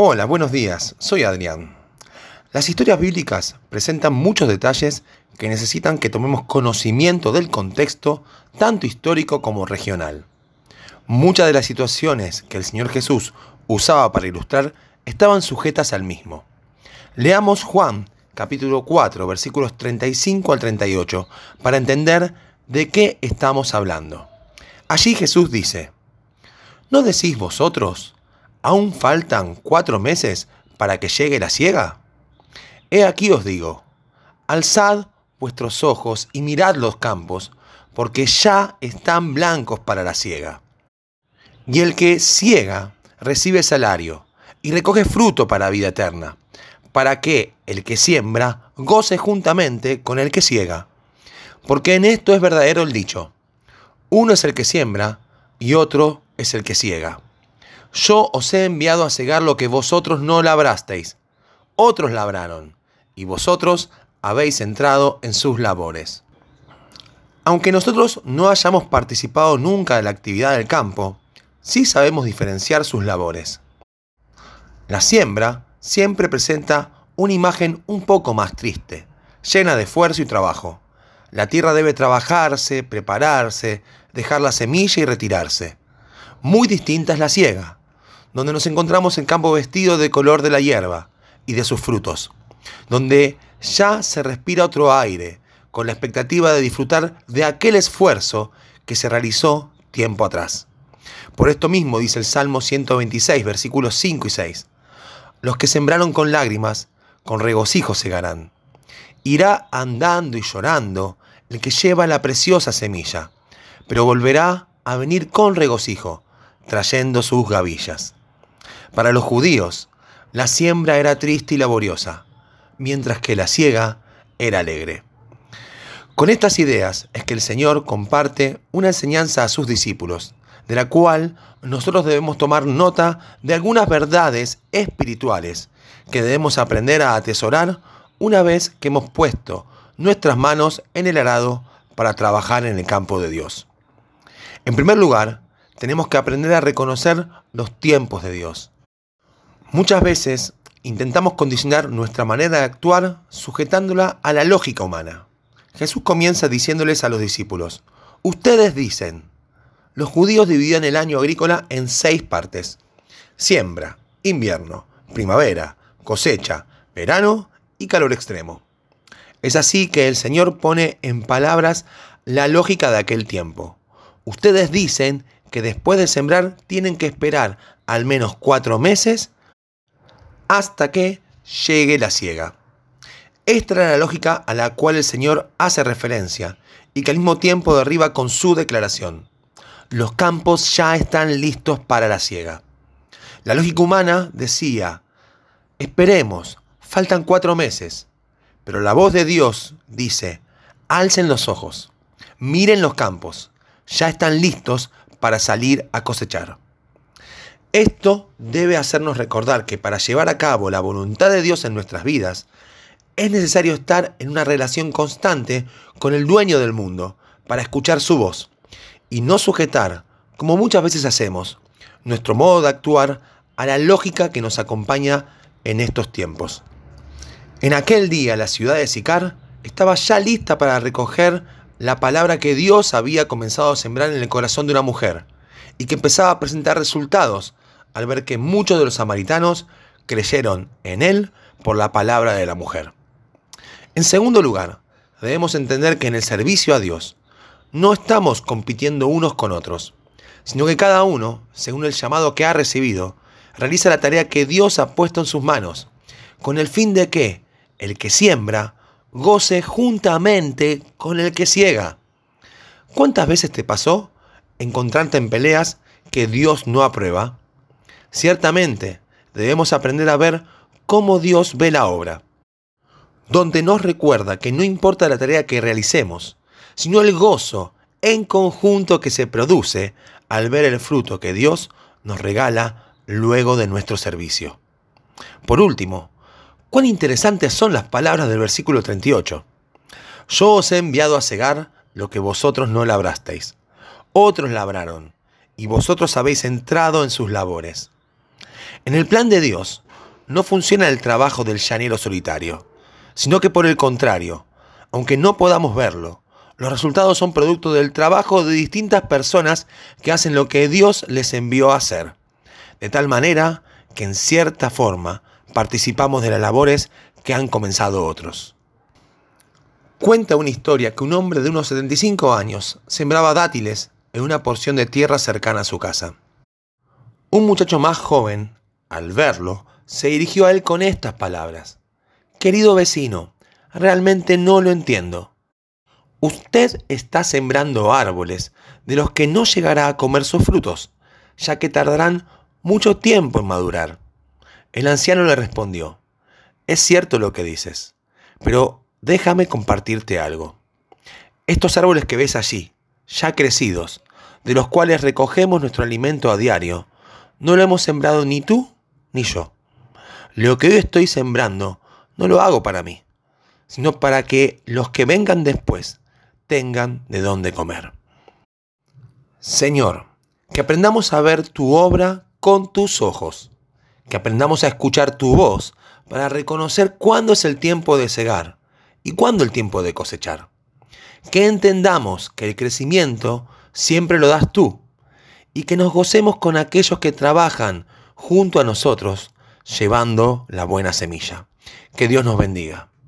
Hola, buenos días, soy Adrián. Las historias bíblicas presentan muchos detalles que necesitan que tomemos conocimiento del contexto, tanto histórico como regional. Muchas de las situaciones que el Señor Jesús usaba para ilustrar estaban sujetas al mismo. Leamos Juan capítulo 4 versículos 35 al 38 para entender de qué estamos hablando. Allí Jesús dice, ¿no decís vosotros, aún faltan cuatro meses para que llegue la ciega? He aquí os digo, alzad vuestros ojos y mirad los campos, porque ya están blancos para la siega. Y el que ciega recibe salario y recoge fruto para vida eterna, para que el que siembra goce juntamente con el que ciega. Porque en esto es verdadero el dicho, uno es el que siembra y otro es el que ciega. Yo os he enviado a cegar lo que vosotros no labrasteis, otros labraron, y vosotros habéis entrado en sus labores. Aunque nosotros no hayamos participado nunca de la actividad del campo, sí sabemos diferenciar sus labores. La siembra siempre presenta una imagen un poco más triste, llena de esfuerzo y trabajo. La tierra debe trabajarse, prepararse, dejar la semilla y retirarse. Muy distinta es la siega, donde nos encontramos en campo vestido de color de la hierba y de sus frutos, donde ya se respira otro aire, con la expectativa de disfrutar de aquel esfuerzo que se realizó tiempo atrás. Por esto mismo dice el Salmo 126, versículos 5 y 6. Los que sembraron con lágrimas, con regocijo segarán. Irá andando y llorando el que lleva la preciosa semilla, pero volverá a venir con regocijo, trayendo sus gavillas. Para los judíos, la siembra era triste y laboriosa, mientras que la siega era alegre. Con estas ideas es que el Señor comparte una enseñanza a sus discípulos, de la cual nosotros debemos tomar nota de algunas verdades espirituales que debemos aprender a atesorar una vez que hemos puesto nuestras manos en el arado para trabajar en el campo de Dios. En primer lugar, tenemos que aprender a reconocer los tiempos de Dios. Muchas veces intentamos condicionar nuestra manera de actuar sujetándola a la lógica humana. Jesús comienza diciéndoles a los discípulos, ustedes dicen, los judíos dividían el año agrícola en seis partes. Siembra, invierno, primavera, cosecha, verano y calor extremo. Es así que el Señor pone en palabras la lógica de aquel tiempo. Ustedes dicen que después de sembrar tienen que esperar al menos cuatro meses hasta que llegue la siega. Esta era la lógica a la cual el Señor hace referencia y que al mismo tiempo derriba con su declaración los campos ya están listos para la siega. La lógica humana decía, esperemos, faltan cuatro meses, pero la voz de Dios dice, alcen los ojos, miren los campos, ya están listos para salir a cosechar. Esto debe hacernos recordar que para llevar a cabo la voluntad de Dios en nuestras vidas, es necesario estar en una relación constante con el dueño del mundo para escuchar su voz y no sujetar, como muchas veces hacemos, nuestro modo de actuar a la lógica que nos acompaña en estos tiempos. En aquel día la ciudad de Sicar estaba ya lista para recoger la palabra que Dios había comenzado a sembrar en el corazón de una mujer y que empezaba a presentar resultados al ver que muchos de los samaritanos creyeron en él por la palabra de la mujer. En segundo lugar, debemos entender que en el servicio a Dios no estamos compitiendo unos con otros, sino que cada uno, según el llamado que ha recibido, realiza la tarea que Dios ha puesto en sus manos, con el fin de que el que siembra goce juntamente con el que ciega. ¿Cuántas veces te pasó encontrarte en peleas que Dios no aprueba? Ciertamente, debemos aprender a ver cómo Dios ve la obra, donde nos recuerda que no importa la tarea que realicemos, sino el gozo en conjunto que se produce al ver el fruto que Dios nos regala luego de nuestro servicio. Por último, cuán interesantes son las palabras del versículo 38. Yo os he enviado a cegar lo que vosotros no labrasteis. Otros labraron, y vosotros habéis entrado en sus labores. En el plan de Dios, no funciona el trabajo del llanero solitario, sino que por el contrario, aunque no podamos verlo, los resultados son producto del trabajo de distintas personas que hacen lo que Dios les envió a hacer. De tal manera que en cierta forma participamos de las labores que han comenzado otros. Cuenta una historia que un hombre de unos 75 años sembraba dátiles en una porción de tierra cercana a su casa. Un muchacho más joven, al verlo, se dirigió a él con estas palabras. Querido vecino, realmente no lo entiendo. Usted está sembrando árboles de los que no llegará a comer sus frutos, ya que tardarán mucho tiempo en madurar. El anciano le respondió, es cierto lo que dices, pero déjame compartirte algo. Estos árboles que ves allí, ya crecidos, de los cuales recogemos nuestro alimento a diario, no lo hemos sembrado ni tú ni yo. Lo que hoy estoy sembrando no lo hago para mí, sino para que los que vengan después tengan de dónde comer. Señor, que aprendamos a ver tu obra con tus ojos, que aprendamos a escuchar tu voz para reconocer cuándo es el tiempo de cegar y cuándo el tiempo de cosechar. Que entendamos que el crecimiento siempre lo das tú y que nos gocemos con aquellos que trabajan junto a nosotros llevando la buena semilla. Que Dios nos bendiga.